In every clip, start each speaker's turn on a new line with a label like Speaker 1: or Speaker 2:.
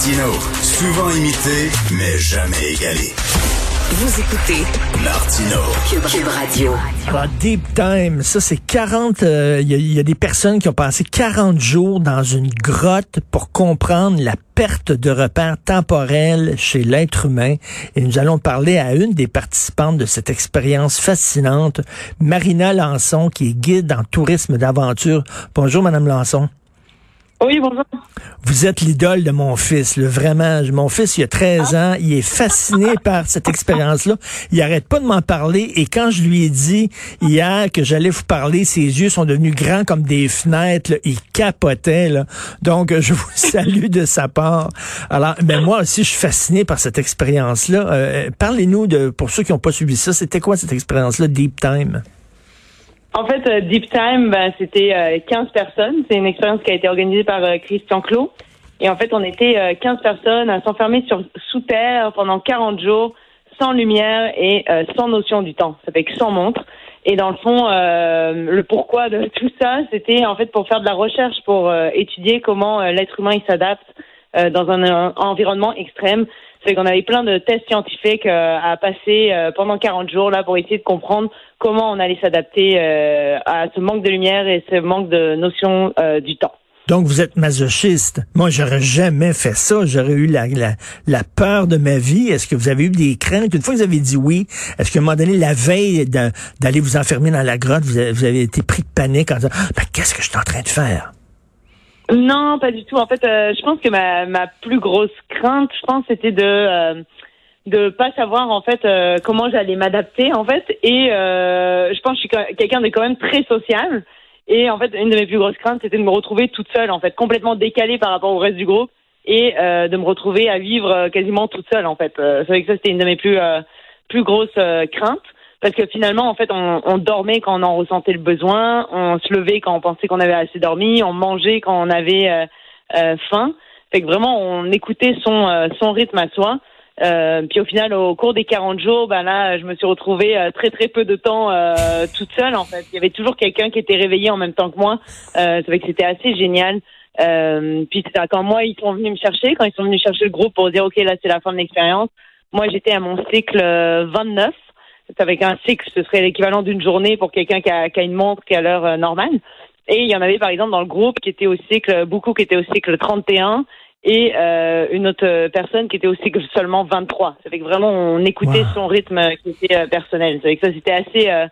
Speaker 1: Martino, souvent imité, mais jamais égalé. Vous écoutez Martino, Cube, Radio.
Speaker 2: Alors, Deep Time, ça c'est 40, euh, il y, a des personnes qui ont passé 40 jours dans une grotte pour comprendre la perte de repères temporels chez l'être humain. Et nous allons parler à une des participantes de cette expérience fascinante, Marina Lançon, qui est guide en tourisme d'aventure. Bonjour, Madame Lançon.
Speaker 3: Oui, bonjour.
Speaker 2: Vous êtes l'idole de mon fils, le vraiment. Mon fils, il a 13 ans, il est fasciné par cette expérience-là. Il arrête pas de m'en parler et quand je lui ai dit hier que j'allais vous parler, ses yeux sont devenus grands comme des fenêtres, il capotait. Là. Donc, je vous salue de sa part. Alors, mais moi aussi, je suis fasciné par cette expérience-là. Euh, parlez-nous de, pour ceux qui n'ont pas suivi ça, c'était quoi cette expérience-là, Deep Time?
Speaker 3: En fait, euh, Deep Time, ben, c'était 15 euh, personnes. C'est une expérience qui a été organisée par euh, Christian Clot. Et en fait, on était 15 personnes à s'enfermer sur sous terre pendant 40 jours, sans lumière et sans notion du temps. Ça fait que sans montre. Et dans le fond, le pourquoi de tout ça, c'était en fait pour faire de la recherche, pour étudier comment l'être humain il s'adapte dans un, environnement extrême. C'est qu'on avait plein de tests scientifiques à passer pendant 40 jours là pour essayer de comprendre comment on allait s'adapter euh, à ce manque de lumière et ce manque de notion euh, du temps.
Speaker 2: Donc, vous êtes masochiste. Moi, j'aurais jamais fait ça. J'aurais eu la, la, peur de ma vie. Est-ce que vous avez eu des craintes? Une fois que vous avez dit oui, est-ce qu'à un moment donné, la veille d'aller vous enfermer dans la grotte, vous avez, été pris de panique en disant, ben, qu'est-ce que je suis en train de faire?
Speaker 3: Non, pas du tout. En fait, euh, je pense que ma, ma plus grosse crainte, je pense, c'était de de pas savoir en fait euh, comment j'allais m'adapter en fait. Et euh, je pense que je suis quelqu'un de quand même très social et en fait une de mes plus grosses craintes c'était de me retrouver toute seule en fait complètement décalée par rapport au reste du groupe et euh, de me retrouver à vivre quasiment toute seule en fait. C'est vrai que ça c'était une de mes plus plus grosses craintes parce que finalement en fait on, on, dormait quand on en ressentait le besoin on se levait quand on pensait qu'on avait assez dormi on mangeait quand on avait faim fait que vraiment on écoutait son son rythme à soi euh, puis au final, au cours des 40 jours, ben là, je me suis retrouvée euh, très très peu de temps euh, toute seule. En fait, il y avait toujours quelqu'un qui était réveillé en même temps que moi. Euh, c'est vrai que c'était assez génial. Euh, puis quand moi ils sont venus me chercher, quand ils sont venus chercher le groupe pour dire ok là c'est la fin de l'expérience. Moi j'étais à mon cycle 29. Avec un cycle, ce serait l'équivalent d'une journée pour quelqu'un qui a, qui a une montre qui a l'heure normale. Et il y en avait par exemple dans le groupe qui était au cycle, beaucoup qui étaient au cycle 31 et euh, une autre personne qui était aussi seulement 23. Ça fait que vraiment on écoutait son rythme qui était euh, personnel. Ça fait que ça c'était assez euh,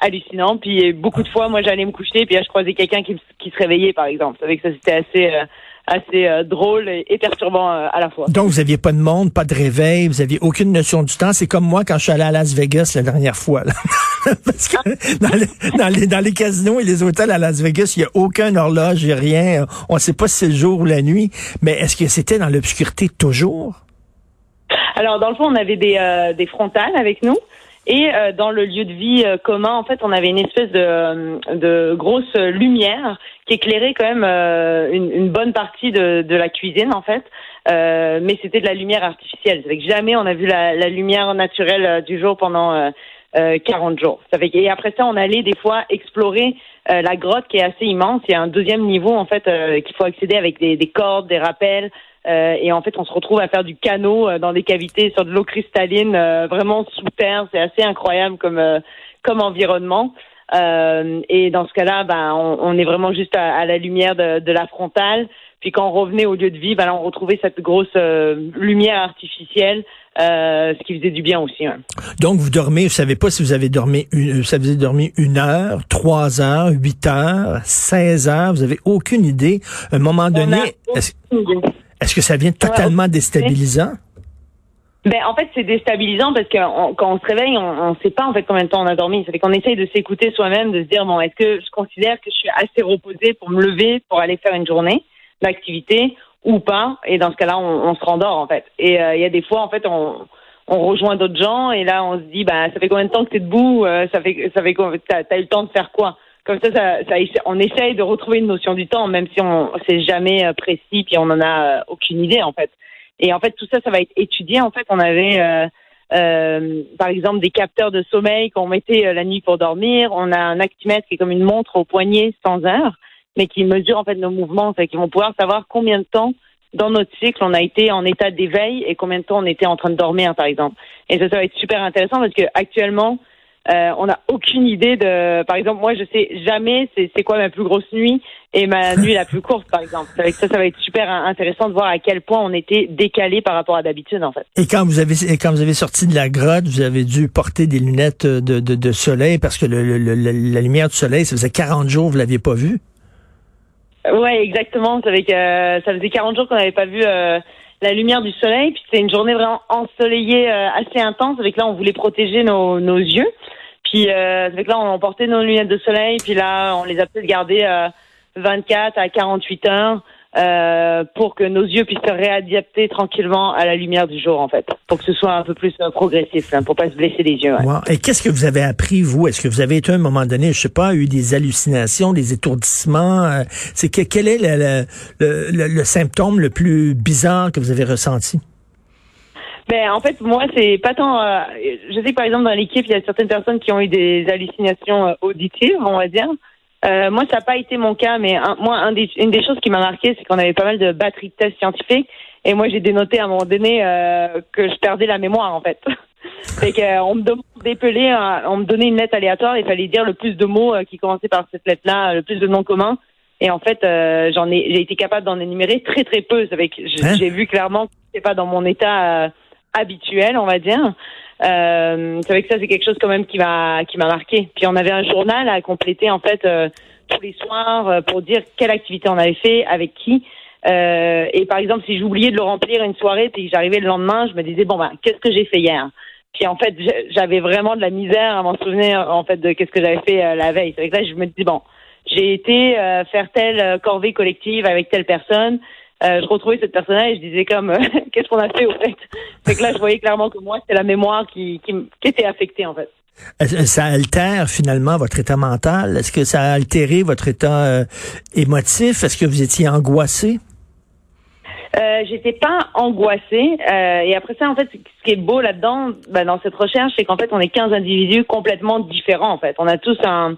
Speaker 3: hallucinant. Puis beaucoup de fois, moi j'allais me coucher, puis là je croisais quelqu'un qui, qui se réveillait par exemple. Ça fait que ça c'était assez euh, assez euh, drôle et, perturbant euh, à la fois.
Speaker 2: Donc, vous aviez pas de monde, pas de réveil, vous aviez aucune notion du temps. C'est comme moi quand je suis allé à Las Vegas la dernière fois. Parce que dans, les, dans, les, casinos et les hôtels à Las Vegas, il n'y a aucun horloge, il a rien. On ne sait pas si c'est le jour ou la nuit. Mais est-ce que c'était dans l'obscurité toujours?
Speaker 3: Alors, dans le fond, on avait des, euh, des frontales avec nous. Et euh, dans le lieu de vie euh, commun, en fait, on avait une espèce de, euh, de grosse lumière qui éclairait quand même une, une, bonne partie de, de, la cuisine, en fait. mais c'était de la lumière artificielle. Avec jamais on a vu la, la lumière naturelle du jour pendant 40 jours. Et après ça, on allait des fois explorer la grotte qui est assez immense. Il y a un deuxième niveau, en fait, qu'il faut accéder avec des, des cordes, des rappels. Euh, et en fait, on se retrouve à faire du canot euh, dans des cavités sur de l'eau cristalline, euh, vraiment sous terre. C'est assez incroyable comme comme environnement. et dans ce cas-là, ben, on, on, est vraiment juste à, la lumière de, de, la frontale. Puis quand on revenait au lieu de vie, ben là, on retrouvait cette grosse lumière artificielle, ce qui faisait du bien aussi. Hein.
Speaker 2: Donc vous dormez, vous savez pas si vous avez dormi, une, vous avez dormi une heure, trois heures, huit heures, seize heures. Vous avez aucune idée. À un moment donné. Est-ce que ça vient totalement déstabilisant?
Speaker 3: Ben, en fait, c'est déstabilisant parce que quand on se réveille, on ne sait pas en fait combien de temps on a dormi. Ça fait qu'on essaye de s'écouter soi-même, de se dire bon, est-ce que je considère que je suis assez reposée pour me lever pour aller faire une journée d'activité ou pas? Et dans ce cas-là, on, se rendort en fait. Et euh, il y a des fois, en fait, on, on rejoint d'autres gens et là, on se dit bah ça fait combien de temps que tu es debout? Euh, Ça fait ça fait t'as as eu le temps de faire quoi? Comme ça, ça, on essaye de retrouver une notion du temps, même si on c'est jamais euh, précis, puis on en a euh, aucune idée en fait. Et en fait, tout ça, ça va être étudié. En fait, on avait euh, euh, par exemple des capteurs de sommeil qu'on mettait la nuit pour dormir. On a un actimètre qui est comme une montre au poignet sans heure, mais qui mesure en fait nos mouvements, fait qu'ils vont pouvoir savoir combien de temps dans notre cycle, on a été en état d'éveil et combien de temps on était en train de dormir, par exemple. Et ça, ça va être super intéressant parce que actuellement, euh, on n'a aucune idée de. Par exemple, moi, je sais jamais c'est quoi ma plus grosse nuit et ma nuit la plus courte, par exemple. Avec ça, ça va être super intéressant de voir à quel point on était décalé par rapport à d'habitude, en fait.
Speaker 2: Et quand vous avez quand vous avez sorti de la grotte, vous avez dû porter des lunettes de, de, de soleil parce que le, le, la lumière du soleil, ça faisait 40 jours, vous l'aviez pas vu.
Speaker 3: Ouais, exactement. Ça, avec, euh, ça faisait 40 jours qu'on n'avait pas vu. Euh, la lumière du soleil. Puis c'était une journée vraiment ensoleillée euh, assez intense. Avec là, on voulait protéger nos, nos yeux. Puis euh, avec là, on portait nos lunettes de soleil. Puis là, on les a peut-être gardées euh, 24 à 48 heures. Euh, pour que nos yeux puissent se réadapter tranquillement à la lumière du jour, en fait, pour que ce soit un peu plus euh, progressif, hein, pour pas se blesser les yeux.
Speaker 2: Et qu'est-ce que vous avez appris, vous? Est-ce que vous avez été à un moment donné, je sais pas, eu des hallucinations, des étourdissements euh, C'est que quel est le, le, le, symptôme le plus bizarre que vous avez ressenti?
Speaker 3: Ben, en fait, moi, c'est pas tant. je sais que par exemple dans l'équipe, il y a certaines personnes qui ont eu des hallucinations auditives, on va dire. Euh, moi, ça n'a pas été mon cas, mais moi, un des, une des choses qui m'a marqué, c'est qu'on avait pas mal de batteries de tests scientifiques, et moi, j'ai dénoté à un moment donné euh, que je perdais la mémoire, en fait. c'est qu'on me demandait on me donnait une lettre aléatoire, il fallait dire le plus de mots euh, qui commençaient par cette lettre-là, le plus de noms communs. Et en fait, j'en ai, j'ai été capable d'en énumérer très très peu. Avec, hein? j'ai vu clairement que c'était pas dans mon état habituel, on va dire. Euh, c'est vrai que ça, c'est quelque chose quand même qui m'a qui m'a marqué. Puis on avait un journal à compléter en fait euh, tous les soirs euh, pour dire quelle activité on avait fait, avec qui. Euh, et par exemple, si j'oubliais de le remplir une soirée, puis j'arrivais le lendemain, je me disais bon ben qu'est-ce que j'ai fait hier? Puis en fait, j'avais vraiment de la misère à m'en souvenir en fait de qu'est-ce que j'avais fait la veille. C'est vrai que là, je me dis bon, j'ai été faire telle corvée collective avec telle personne. Euh, je retrouvais cette personne-là et je disais comme euh, qu'est-ce qu'on a fait au fait? C'est que là je voyais clairement que moi c'était la mémoire qui, qui, qui, était affectée en fait.
Speaker 2: Ça altère finalement votre état mental? Est-ce que ça a altéré votre état euh, émotif? Est-ce que vous étiez angoissé?
Speaker 3: Euh, j'étais pas angoissée. Euh, et après ça, en fait, ce qui est beau là-dedans, ben, dans cette recherche, c'est qu'en fait, on est 15 individus complètement différents. En fait, on a tous un,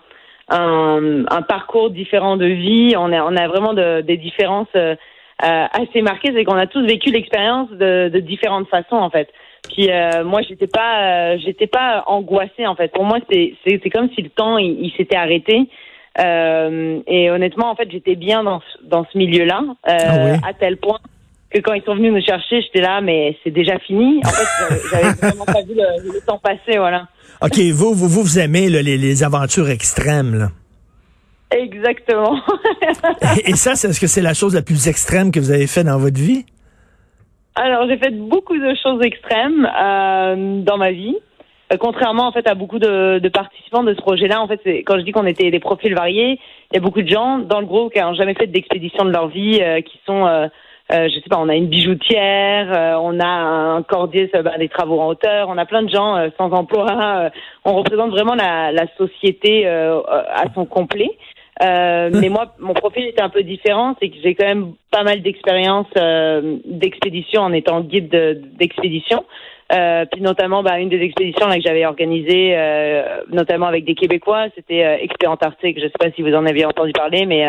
Speaker 3: un, un parcours différent de vie. On a, on a vraiment de, des différences euh, assez marqué, c'est qu'on a tous vécu l'expérience de, de, différentes façons en fait. Puis euh, moi, j'étais pas, euh, j'étais pas angoissée en fait. Pour moi, c'est c'est comme si le temps il, s'était arrêté. Euh, et honnêtement, en fait, j'étais bien dans dans ce milieu-là, euh, ah à tel point que quand ils sont venus me chercher, j'étais là, mais c'est déjà fini. En fait, j'avais vraiment pas vu le, le, temps passer, voilà.
Speaker 2: Ok, vous vous vous, aimez les, les aventures extrêmes là.
Speaker 3: Exactement.
Speaker 2: et, ça, est-ce que c'est la chose la plus extrême que vous avez fait dans votre vie?
Speaker 3: Alors, j'ai fait beaucoup de choses extrêmes euh, dans ma vie. Euh, contrairement en fait à beaucoup de, de participants de ce projet-là, en fait, quand je dis qu'on était des profils variés, il y a beaucoup de gens dans le groupe qui n'ont jamais fait d'expédition de leur vie, euh, qui sont, je sais pas, on a une bijoutière, on a un cordier, bah, des travaux en hauteur, on a plein de gens sans emploi. on représente vraiment la, la société à son complet. Euh, mais moi, mon profil était un peu différent, c'est que j'ai quand même pas mal d'expérience euh, d'expédition en étant guide d'expédition. Euh, puis notamment, bah, une des expéditions là, que j'avais organisées, euh, notamment avec des Québécois, c'était euh, Expé Antarctique. Je sais pas si vous en avez entendu parler, mais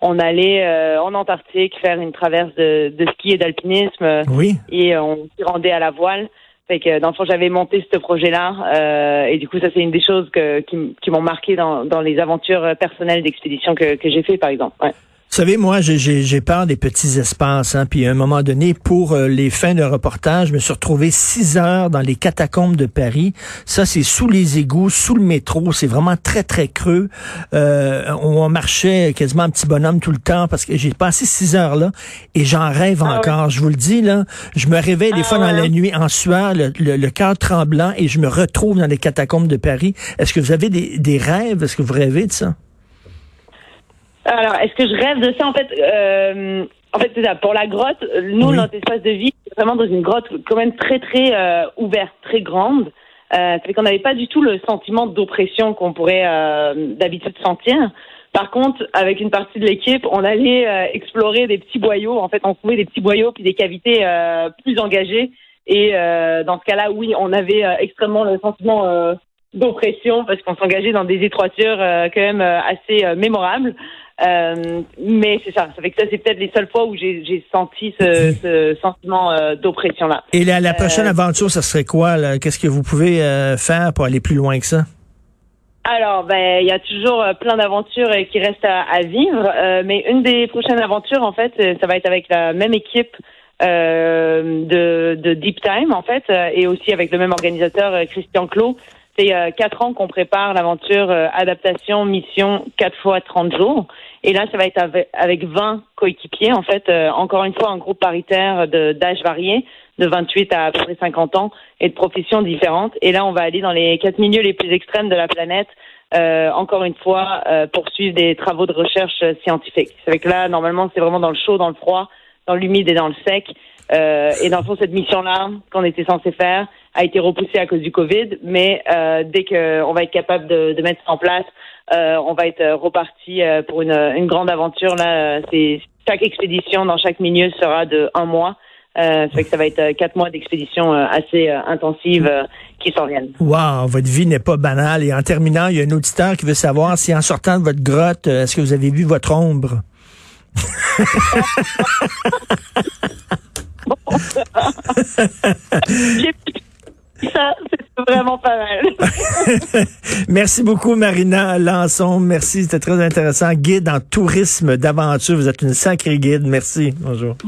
Speaker 3: on allait en Antarctique faire une traverse de, de ski et d'alpinisme.
Speaker 2: Oui.
Speaker 3: Et on s'y rendait à la voile. Fait que dans le fond, j'avais monté ce projet-là, euh, et du coup, ça c'est une des choses que, qui, qui m'ont marqué dans, dans les aventures personnelles d'expédition que, que j'ai fait, par exemple. Ouais.
Speaker 2: Vous savez, moi, j'ai peur des petits espaces. Hein, puis à un moment donné, pour euh, les fins de reportage, je me suis retrouvé six heures dans les catacombes de Paris. Ça, c'est sous les égouts, sous le métro. C'est vraiment très, très creux. Euh, on marchait quasiment un petit bonhomme tout le temps parce que j'ai passé six heures là et j'en rêve ah encore. Je vous le dis, là. Je me réveille des ah fois dans la nuit en sueur, le, le, cœur tremblant et je me retrouve dans les catacombes de Paris. Est-ce que vous avez des, des rêves? Est-ce que vous rêvez de ça?
Speaker 3: Alors, est-ce que je rêve de ça En fait, euh, en fait, c'est ça. Pour la grotte, nous, notre espace de vie, c'est vraiment dans une grotte quand même très, très euh, ouverte, très grande. Euh, fait qu'on n'avait pas du tout le sentiment d'oppression qu'on pourrait euh, d'habitude sentir. Par contre, avec une partie de l'équipe, on allait euh, explorer des petits boyaux. En fait, on trouvait des petits boyaux puis des cavités euh, plus engagées. Et dans ce cas-là, oui, on avait extrêmement le sentiment d'oppression parce qu'on s'engageait dans des étroitures quand même assez mémorables. Euh, mais c'est ça. Ça fait que ça, c'est peut-être les seules fois où j'ai senti ce, ce sentiment euh, d'oppression-là.
Speaker 2: Et la, la prochaine euh, aventure, ça serait quoi? Qu'est-ce que vous pouvez faire pour aller plus loin que ça?
Speaker 3: Alors, ben, il y a toujours plein d'aventures qui restent à, à vivre, mais une des prochaines aventures, en fait, ça va être avec la même équipe de, de Deep Time, en fait, et aussi avec le même organisateur, Christian Clot. C'est quatre ans qu'on prépare l'aventure adaptation mission 4 fois 30 jours. Et là, ça va être avec, 20 coéquipiers, en fait, euh, encore une fois, un groupe paritaire d'âge varié, de 28 à à peu près 50 ans, et de professions différentes. Et là, on va aller dans les quatre milieux les plus extrêmes de la planète, euh, encore une fois, euh, poursuivre des travaux de recherche scientifique. C'est que là, normalement, c'est vraiment dans le chaud, dans le froid, dans l'humide et dans le sec. Euh, et dans le fond, cette mission-là, qu'on était censé faire, a été repoussée à cause du Covid. Mais euh, dès qu'on va être capable de, de mettre ça en place, euh, on va être reparti euh, pour une, une, grande aventure. Là, c'est chaque expédition dans chaque milieu sera de un mois. Euh, ça fait que ça va être quatre mois d'expédition assez intensive qui s'en viennent.
Speaker 2: Wow, votre vie n'est pas banale. Et en terminant, il y a un auditeur qui veut savoir si en sortant de votre grotte, est-ce que vous avez vu votre ombre?
Speaker 3: Ça, c'est vraiment pas mal.
Speaker 2: Merci beaucoup, Marina Lançon. Merci, c'était très intéressant. Guide en tourisme d'aventure. Vous êtes une sacrée guide. Merci. Bonjour.